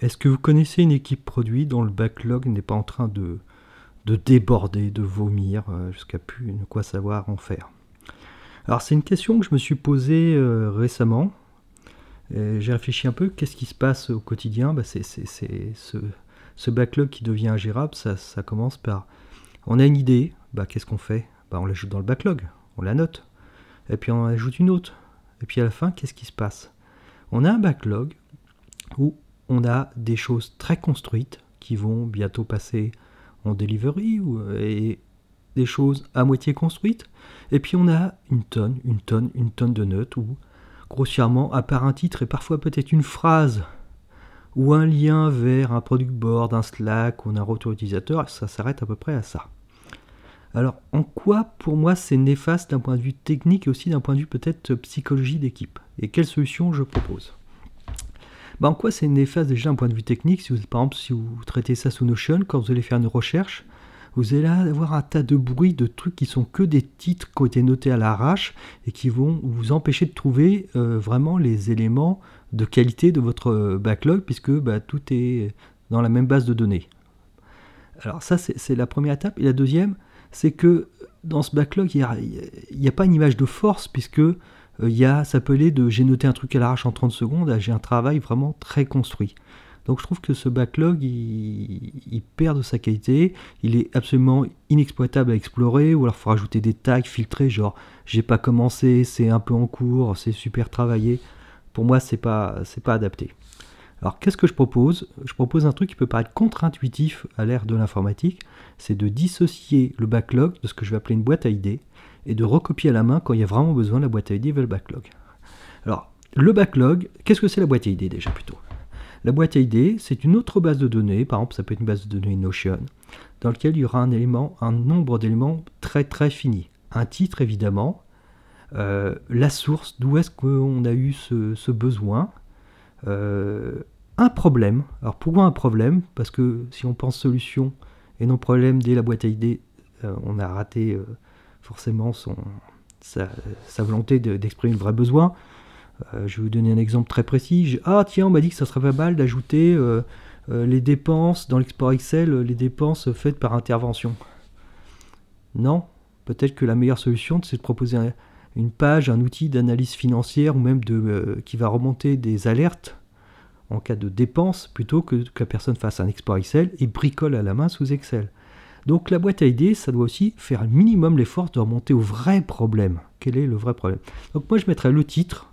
Est-ce que vous connaissez une équipe produit dont le backlog n'est pas en train de, de déborder, de vomir, euh, jusqu'à plus ne quoi savoir en faire? Alors c'est une question que je me suis posée euh, récemment. J'ai réfléchi un peu, qu'est-ce qui se passe au quotidien? Bah, C'est ce, backlog qui devient ingérable, ça, commence par... On a une idée, bah, qu'est-ce qu'on fait? Bah, On l'ajoute dans le backlog, on la note, et puis on ajoute une autre. Et puis à la fin, qu'est-ce qui se passe? On a un backlog où on a des choses très construites qui vont bientôt passer en delivery ou, et des choses à moitié construites. Et puis on a une tonne, une tonne, une tonne de notes où, grossièrement, à part un titre et parfois peut-être une phrase ou un lien vers un product board, un Slack ou un retour utilisateur, ça s'arrête à peu près à ça. Alors, en quoi, pour moi, c'est néfaste d'un point de vue technique et aussi d'un point de vue peut-être psychologie d'équipe? Et quelle solution je propose? Bah, En quoi c'est néfaste déjà d'un point de vue technique si vous, Par exemple, si vous traitez ça sous Notion, quand vous allez faire une recherche, vous allez avoir un tas de bruits, de trucs qui sont que des titres qui ont été notés à l'arrache et qui vont vous empêcher de trouver euh, vraiment les éléments de qualité de votre euh, backlog puisque bah, tout est dans la même base de données. Alors ça, c'est la première étape. Et la deuxième, c'est que dans ce backlog, il n'y a, pas une image de force, puisque euh, il y a, aller de j'ai noté un truc à l'arrache en 30 secondes à j'ai un travail vraiment très construit. Donc je trouve que ce backlog, il, perd de sa qualité, il est absolument inexploitable à explorer, ou alors il faut rajouter des tags filtrés, genre j'ai pas commencé, c'est un peu en cours, c'est super travaillé. Pour moi, c'est pas, c'est pas adapté. Alors qu'est-ce que je propose? Je propose un truc qui peut paraître contre-intuitif à l'ère de l'informatique, c'est de dissocier le backlog de ce que je vais appeler une boîte à idées et de recopier à la main quand il y a vraiment besoin la boîte à idées vers le backlog. Alors le backlog, qu'est-ce que c'est la boîte à idées déjà plutôt? La boîte à idées, c'est une autre base de données, par exemple ça peut être une base de données Notion, dans laquelle il y aura un élément, un nombre d'éléments très très fini. Un titre évidemment, euh, la source, d'où est-ce qu'on a eu ce besoin, euh, un problème. Alors pourquoi un problème? Parce que si on pense solution et non problème dès la boîte à idées, euh, on a raté forcément sa, volonté d'exprimer le vrai besoin. je vais vous donner un exemple très précis. Ah tiens, on m'a dit que ça serait pas mal d'ajouter les dépenses dans l'export Excel, les dépenses faites par intervention. Non, peut-être que la meilleure solution, c'est de proposer une page, un outil d'analyse financière ou même de, euh, qui va remonter des alertes en cas de dépenses plutôt que que la personne fasse un export Excel et bricole à la main sous Excel. Donc la boîte à idées, ça doit aussi faire un minimum l'effort de remonter au vrai problème. Quel est le vrai problème? Donc moi je mettrai le titre,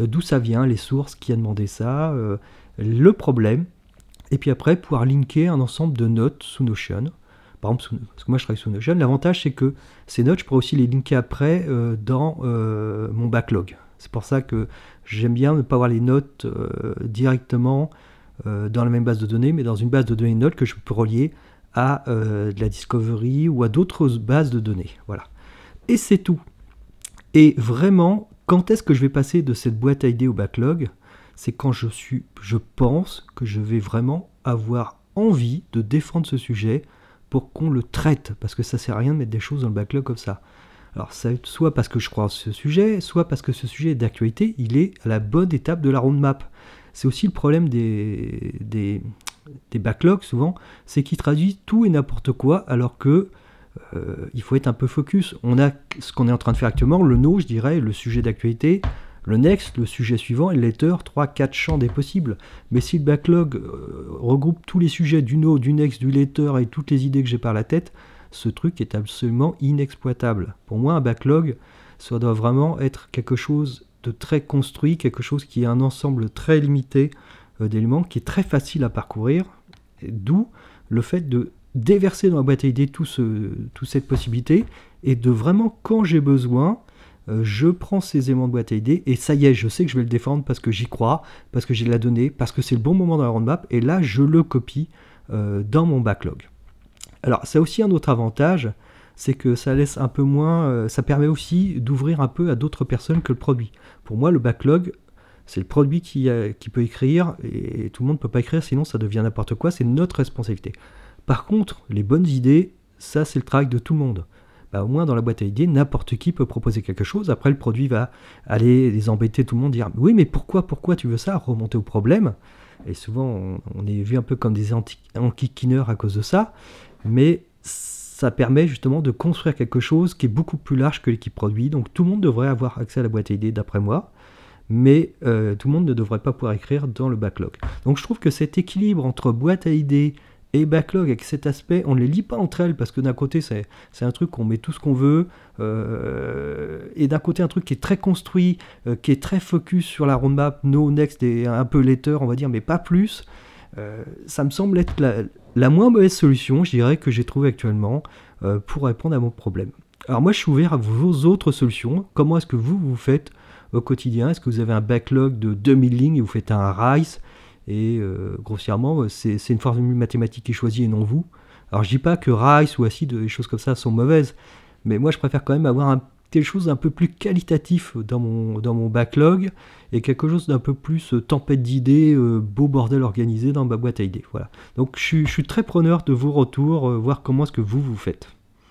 euh, d'où ça vient, les sources, qui a demandé ça, euh, le problème, et puis après pouvoir linker un ensemble de notes sous Notion par exemple, parce que moi je travaille sous Notion, l'avantage c'est que ces notes, je pourrais aussi les linker après euh, dans mon backlog. C'est pour ça que j'aime bien ne pas avoir les notes directement dans la même base de données, mais dans une base de données notes que je peux relier à de la Discovery ou à d'autres bases de données. Voilà. Et c'est tout. Et vraiment, quand est-ce que je vais passer de cette boîte à idées au backlog? C'est quand je suis, je pense que je vais vraiment avoir envie de défendre ce sujet pour qu'on le traite, parce que ça sert à rien de mettre des choses dans le backlog comme ça. Alors, ça, soit parce que je crois à ce sujet, soit parce que ce sujet est d'actualité, il est à la bonne étape de la roadmap. C'est aussi le problème des, des, backlogs, souvent, c'est qu'ils traduisent tout et n'importe quoi, alors que euh, il faut être un peu focus. On a ce qu'on est en train de faire actuellement, le no, je dirais, le sujet d'actualité, le next, le sujet suivant, et le letter, 3-4 champs des possibles. Mais si le backlog euh, regroupe tous les sujets du no, du next, du letter et toutes les idées que j'ai par la tête, ce truc est absolument inexploitable. Pour moi, un backlog, ça doit vraiment être quelque chose de très construit, quelque chose qui est un ensemble très limité d'éléments, qui est très facile à parcourir, d'où le fait de déverser dans la boîte à idées toute cette possibilité, et de vraiment, quand j'ai besoin, euh, je prends ces aimants de boîte à idées et ça y est, je sais que je vais le défendre parce que j'y crois, parce que j'ai la donnée, parce que c'est le bon moment dans la roadmap et là je le copie euh, dans mon backlog. Alors ça a aussi un autre avantage, c'est que ça laisse un peu moins, euh, ça permet aussi d'ouvrir un peu à d'autres personnes que le produit. Pour moi, le backlog, c'est le produit qui, qui, peut écrire et tout le monde ne peut pas écrire, sinon ça devient n'importe quoi, c'est notre responsabilité. Par contre, les bonnes idées, ça c'est le travail de tout le monde. bah, au moins dans la boîte à idées, n'importe qui peut proposer quelque chose. Après, le produit va aller les embêter tout le monde, dire oui, mais pourquoi, pourquoi tu veux ça? Remonter au problème. Et souvent, on, est vu un peu comme des enquiquineurs à cause de ça. Mais ça permet justement de construire quelque chose qui est beaucoup plus large que l'équipe produit. Donc tout le monde devrait avoir accès à la boîte à idées, d'après moi mais euh, tout le monde ne devrait pas pouvoir écrire dans le backlog. Donc je trouve que cet équilibre entre boîte à idées et backlog avec cet aspect, on ne les lit pas entre elles parce que d'un côté c'est, un truc qu'on met tout ce qu'on veut, euh, et d'un côté un truc qui est très construit, euh, qui est très focus sur la roadmap, no, next et un peu later on va dire, mais pas plus. Ça me semble être la, moins mauvaise solution, je dirais, que j'ai trouvé actuellement pour répondre à mon problème. Alors moi je suis ouvert à vos autres solutions. Comment est-ce que vous vous faites au quotidien Est-ce que vous avez un backlog de 2000 lignes et vous faites un RICE et euh, grossièrement, euh, c'est une formule mathématique qui est choisie et non vous. Alors je dis pas que Rice ou Acid, des choses comme ça sont mauvaises, mais moi je préfère quand même avoir quelque chose d'un peu plus qualitatif dans mon, dans mon backlog et quelque chose d'un peu plus euh, tempête d'idées, beau bordel organisé dans ma boîte à idées. Voilà. Donc je suis, je suis très preneur de vos retours, voir comment est-ce que vous vous faites.